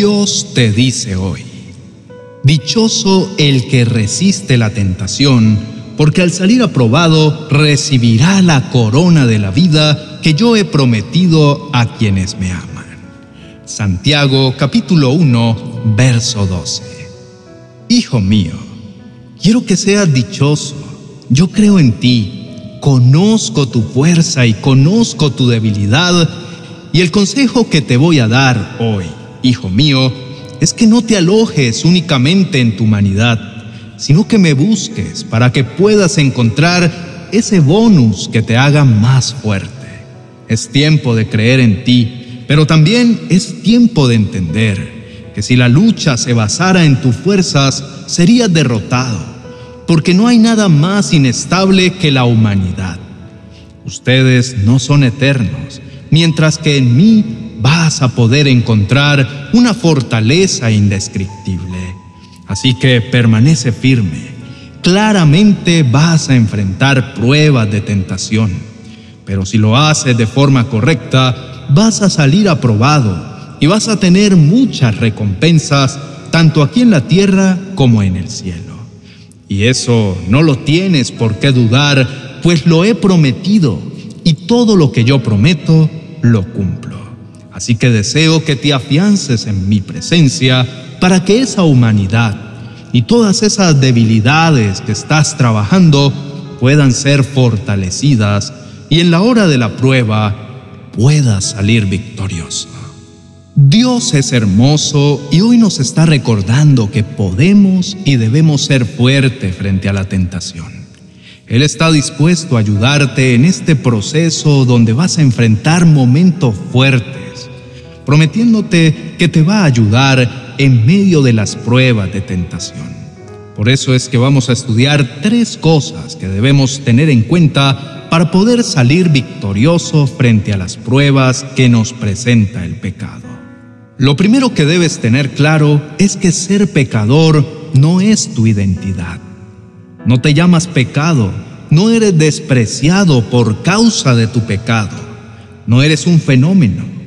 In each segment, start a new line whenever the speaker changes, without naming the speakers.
Dios te dice hoy, Dichoso el que resiste la tentación, porque al salir aprobado recibirá la corona de la vida que yo he prometido a quienes me aman. Santiago capítulo 1, verso 12. Hijo mío, quiero que seas dichoso. Yo creo en ti, conozco tu fuerza y conozco tu debilidad, y el consejo que te voy a dar hoy, hijo mío, es que no te alojes únicamente en tu humanidad, sino que me busques para que puedas encontrar ese bonus que te haga más fuerte. Es tiempo de creer en ti, pero también es tiempo de entender que si la lucha se basara en tus fuerzas, serías derrotado, porque no hay nada más inestable que la humanidad. Ustedes no son eternos, mientras que en mí vas a poder encontrar una fortaleza indescriptible. Así que permanece firme. Claramente vas a enfrentar pruebas de tentación, pero si lo haces de forma correcta, vas a salir aprobado y vas a tener muchas recompensas tanto aquí en la tierra como en el cielo. Y eso no lo tienes por qué dudar, pues lo he prometido y todo lo que yo prometo lo cumplo. Así que deseo que te afiances en mi presencia para que esa humanidad y todas esas debilidades que estás trabajando puedan ser fortalecidas y en la hora de la prueba puedas salir victorioso. Dios es hermoso y hoy nos está recordando que podemos y debemos ser fuertes frente a la tentación. Él está dispuesto a ayudarte en este proceso donde vas a enfrentar momentos fuertes prometiéndote que te va a ayudar en medio de las pruebas de tentación. Por eso es que vamos a estudiar tres cosas que debemos tener en cuenta para poder salir victorioso frente a las pruebas que nos presenta el pecado. Lo primero que debes tener claro es que ser pecador no es tu identidad. No te llamas pecado, no eres despreciado por causa de tu pecado, no eres un fenómeno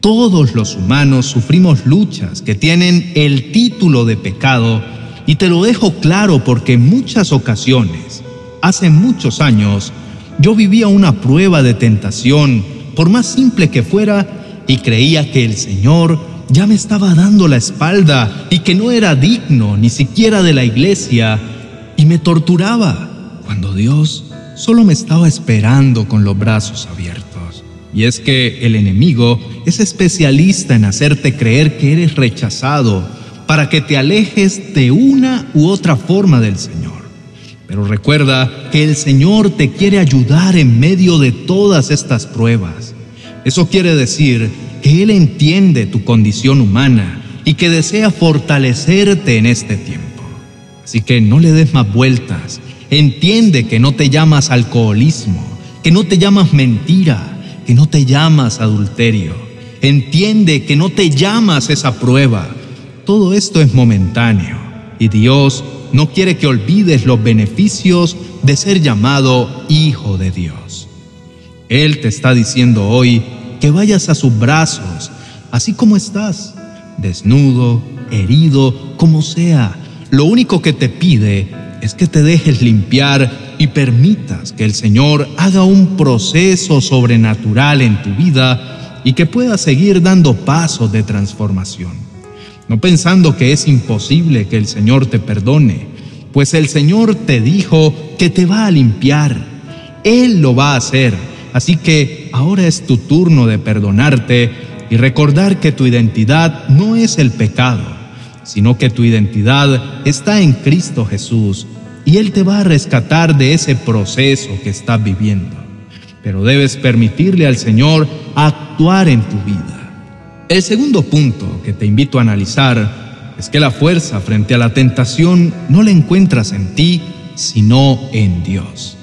todos los humanos sufrimos luchas que tienen el título de pecado y te lo dejo claro porque en muchas ocasiones, hace muchos años, yo vivía una prueba de tentación, por más simple que fuera, y creía que el Señor ya me estaba dando la espalda y que no era digno ni siquiera de la iglesia, y me torturaba, cuando Dios solo me estaba esperando con los brazos abiertos. Y es que el enemigo es especialista en hacerte creer que eres rechazado para que te alejes de una u otra forma del Señor. Pero recuerda que el Señor te quiere ayudar en medio de todas estas pruebas. Eso quiere decir que Él entiende tu condición humana y que desea fortalecerte en este tiempo. Así que no le des más vueltas. Entiende que no te llamas alcoholismo, que no te llamas mentira, que no te llamas adulterio. Entiende que no te llamas esa prueba. Todo esto es momentáneo y Dios no quiere que olvides los beneficios de ser llamado hijo de Dios. Él te está diciendo hoy que vayas a sus brazos, así como estás, desnudo, herido, como sea. Lo único que te pide es que te dejes limpiar y permitas que el Señor haga un proceso sobrenatural en tu vida y que puedas seguir dando pasos de transformación. No pensando que es imposible que el Señor te perdone, pues el Señor te dijo que te va a limpiar. Él lo va a hacer. Así que ahora es tu turno de perdonarte y recordar que tu identidad no es el pecado, sino que tu identidad está en Cristo Jesús y Él te va a rescatar de ese proceso que estás viviendo. Pero debes permitirle al Señor actuar en tu vida. El segundo punto que te invito a analizar es que la fuerza frente a la tentación no la encuentras en ti, sino en Dios.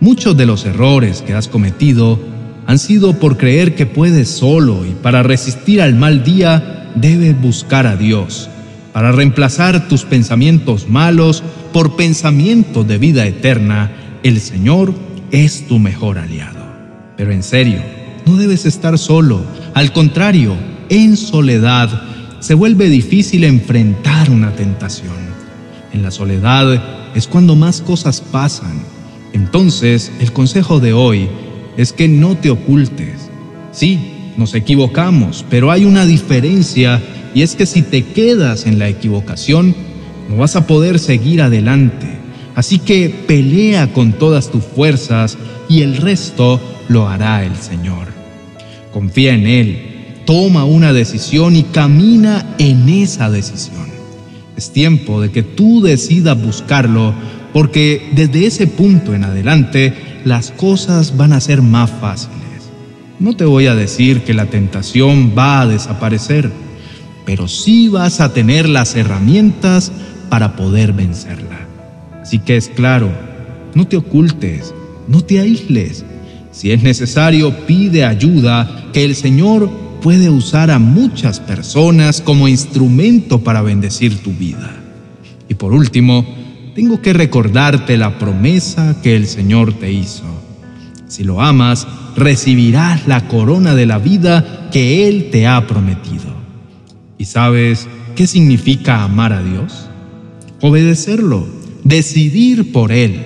Muchos de los errores que has cometido han sido por creer que puedes solo y para resistir al mal día debes buscar a Dios para reemplazar tus pensamientos malos por pensamientos de vida eterna, el Señor es tu mejor aliado. Pero en serio, no debes estar solo. Al contrario, en soledad, se vuelve difícil enfrentar una tentación. En la soledad es cuando más cosas pasan. Entonces, el consejo de hoy es que no te ocultes. Sí, nos equivocamos, pero hay una diferencia y es que si te quedas en la equivocación, no vas a poder seguir adelante. Así que pelea con todas tus fuerzas y el resto lo hará el Señor. Confía en Él, toma una decisión y camina en esa decisión. Es tiempo de que tú decidas buscarlo porque desde ese punto en adelante las cosas van a ser más fáciles. No te voy a decir que la tentación va a desaparecer, pero sí vas a tener las herramientas para poder vencerla. Así que es claro, no te ocultes, no te aísles. Si es necesario, pide ayuda, que el Señor puede usar a muchas personas como instrumento para bendecir tu vida. Y por último, tengo que recordarte la promesa que el Señor te hizo. Si lo amas, recibirás la corona de la vida que Él te ha prometido. ¿Y sabes qué significa amar a Dios? Obedecerlo, decidir por Él,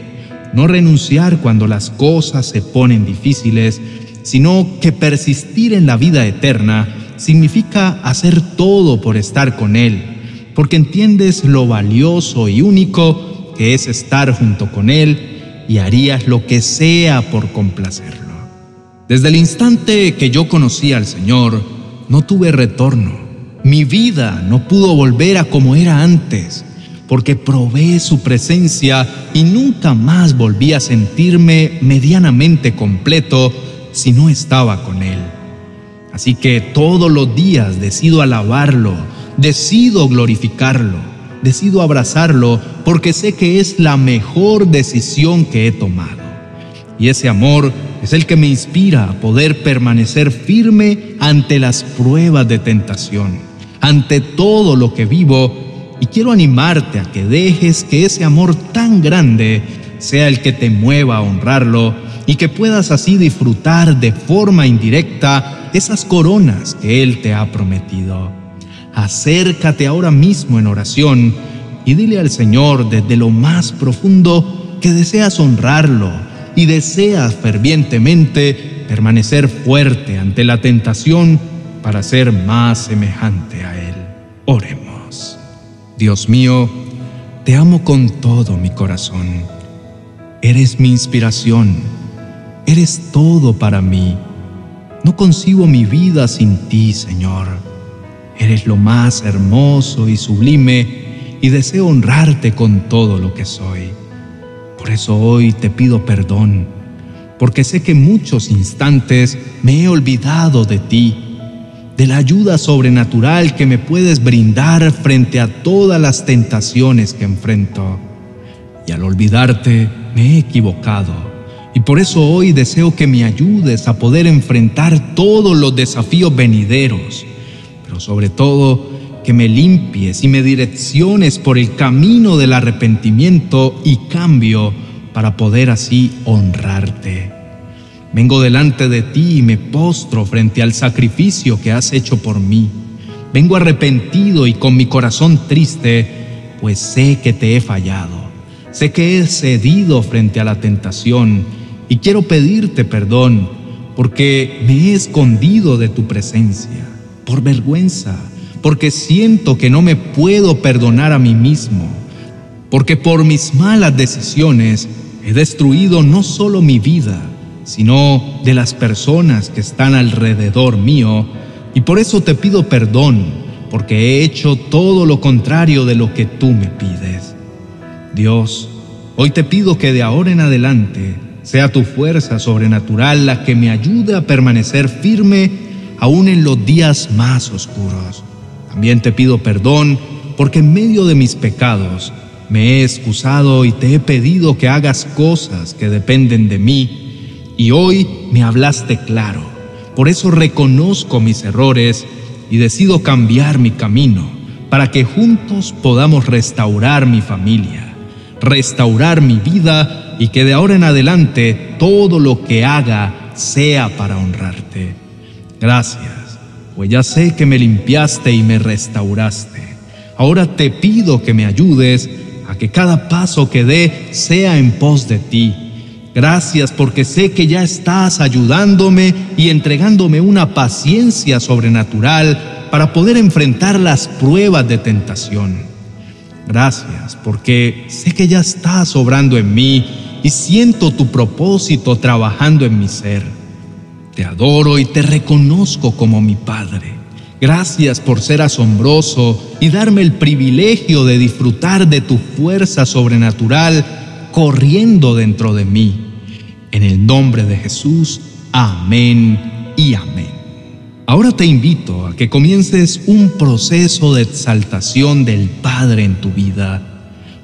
no renunciar cuando las cosas se ponen difíciles, sino que persistir en la vida eterna significa hacer todo por estar con Él, porque entiendes lo valioso y único que es estar junto con Él y harías lo que sea por complacerlo. Desde el instante que yo conocí al Señor, no tuve retorno. Mi vida no pudo volver a como era antes, porque probé su presencia y nunca más volví a sentirme medianamente completo si no estaba con Él. Así que todos los días decido alabarlo, decido glorificarlo decido abrazarlo porque sé que es la mejor decisión que he tomado. Y ese amor es el que me inspira a poder permanecer firme ante las pruebas de tentación, ante todo lo que vivo, y quiero animarte a que dejes que ese amor tan grande sea el que te mueva a honrarlo y que puedas así disfrutar de forma indirecta esas coronas que Él te ha prometido. Acércate ahora mismo en oración y dile al Señor desde lo más profundo que deseas honrarlo y deseas fervientemente permanecer fuerte ante la tentación para ser más semejante a Él. Oremos. Dios mío, te amo con todo mi corazón. Eres mi inspiración. Eres todo para mí. No concibo mi vida sin ti, Señor. Eres lo más hermoso y sublime y deseo honrarte con todo lo que soy. Por eso hoy te pido perdón, porque sé que muchos instantes me he olvidado de ti, de la ayuda sobrenatural que me puedes brindar frente a todas las tentaciones que enfrento. Y al olvidarte me he equivocado. Y por eso hoy deseo que me ayudes a poder enfrentar todos los desafíos venideros pero sobre todo que me limpies y me direcciones por el camino del arrepentimiento y cambio para poder así honrarte. Vengo delante de ti y me postro frente al sacrificio que has hecho por mí. Vengo arrepentido y con mi corazón triste, pues sé que te he fallado. Sé que he cedido frente a la tentación y quiero pedirte perdón porque me he escondido de tu presencia por vergüenza, porque siento que no me puedo perdonar a mí mismo, porque por mis malas decisiones he destruido no solo mi vida, sino de las personas que están alrededor mío, y por eso te pido perdón, porque he hecho todo lo contrario de lo que tú me pides. Dios, hoy te pido que de ahora en adelante sea tu fuerza sobrenatural la que me ayude a permanecer firme aún en los días más oscuros. También te pido perdón porque en medio de mis pecados me he excusado y te he pedido que hagas cosas que dependen de mí y hoy me hablaste claro. Por eso reconozco mis errores y decido cambiar mi camino para que juntos podamos restaurar mi familia, restaurar mi vida y que de ahora en adelante todo lo que haga sea para honrarte. Gracias pues ya sé que me limpiaste y me restauraste. Ahora te pido que me ayudes a que cada paso que dé sea en pos de ti. Gracias porque sé que ya estás ayudándome y entregándome una paciencia sobrenatural para poder enfrentar las pruebas de tentación. Gracias porque sé que ya estás obrando en mí y siento tu propósito trabajando en mi ser. Te adoro y te reconozco como mi Padre. Gracias por ser asombroso y darme el privilegio de disfrutar de tu fuerza sobrenatural corriendo dentro de mí. En el nombre de Jesús, amén y amén. Ahora te invito a que comiences un proceso de exaltación del Padre en tu vida.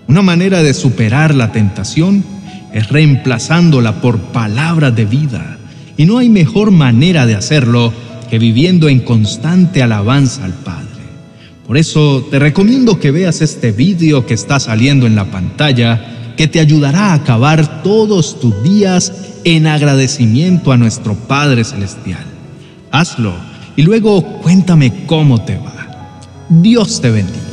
Una manera de superar la tentación es reemplazándola por palabras de vida. Y no hay mejor manera de hacerlo que viviendo en constante alabanza al Padre. Por eso te recomiendo que veas este vídeo que está saliendo en la pantalla, que te ayudará a acabar todos tus días en agradecimiento a nuestro Padre Celestial. Hazlo y luego cuéntame cómo te va. Dios te bendiga.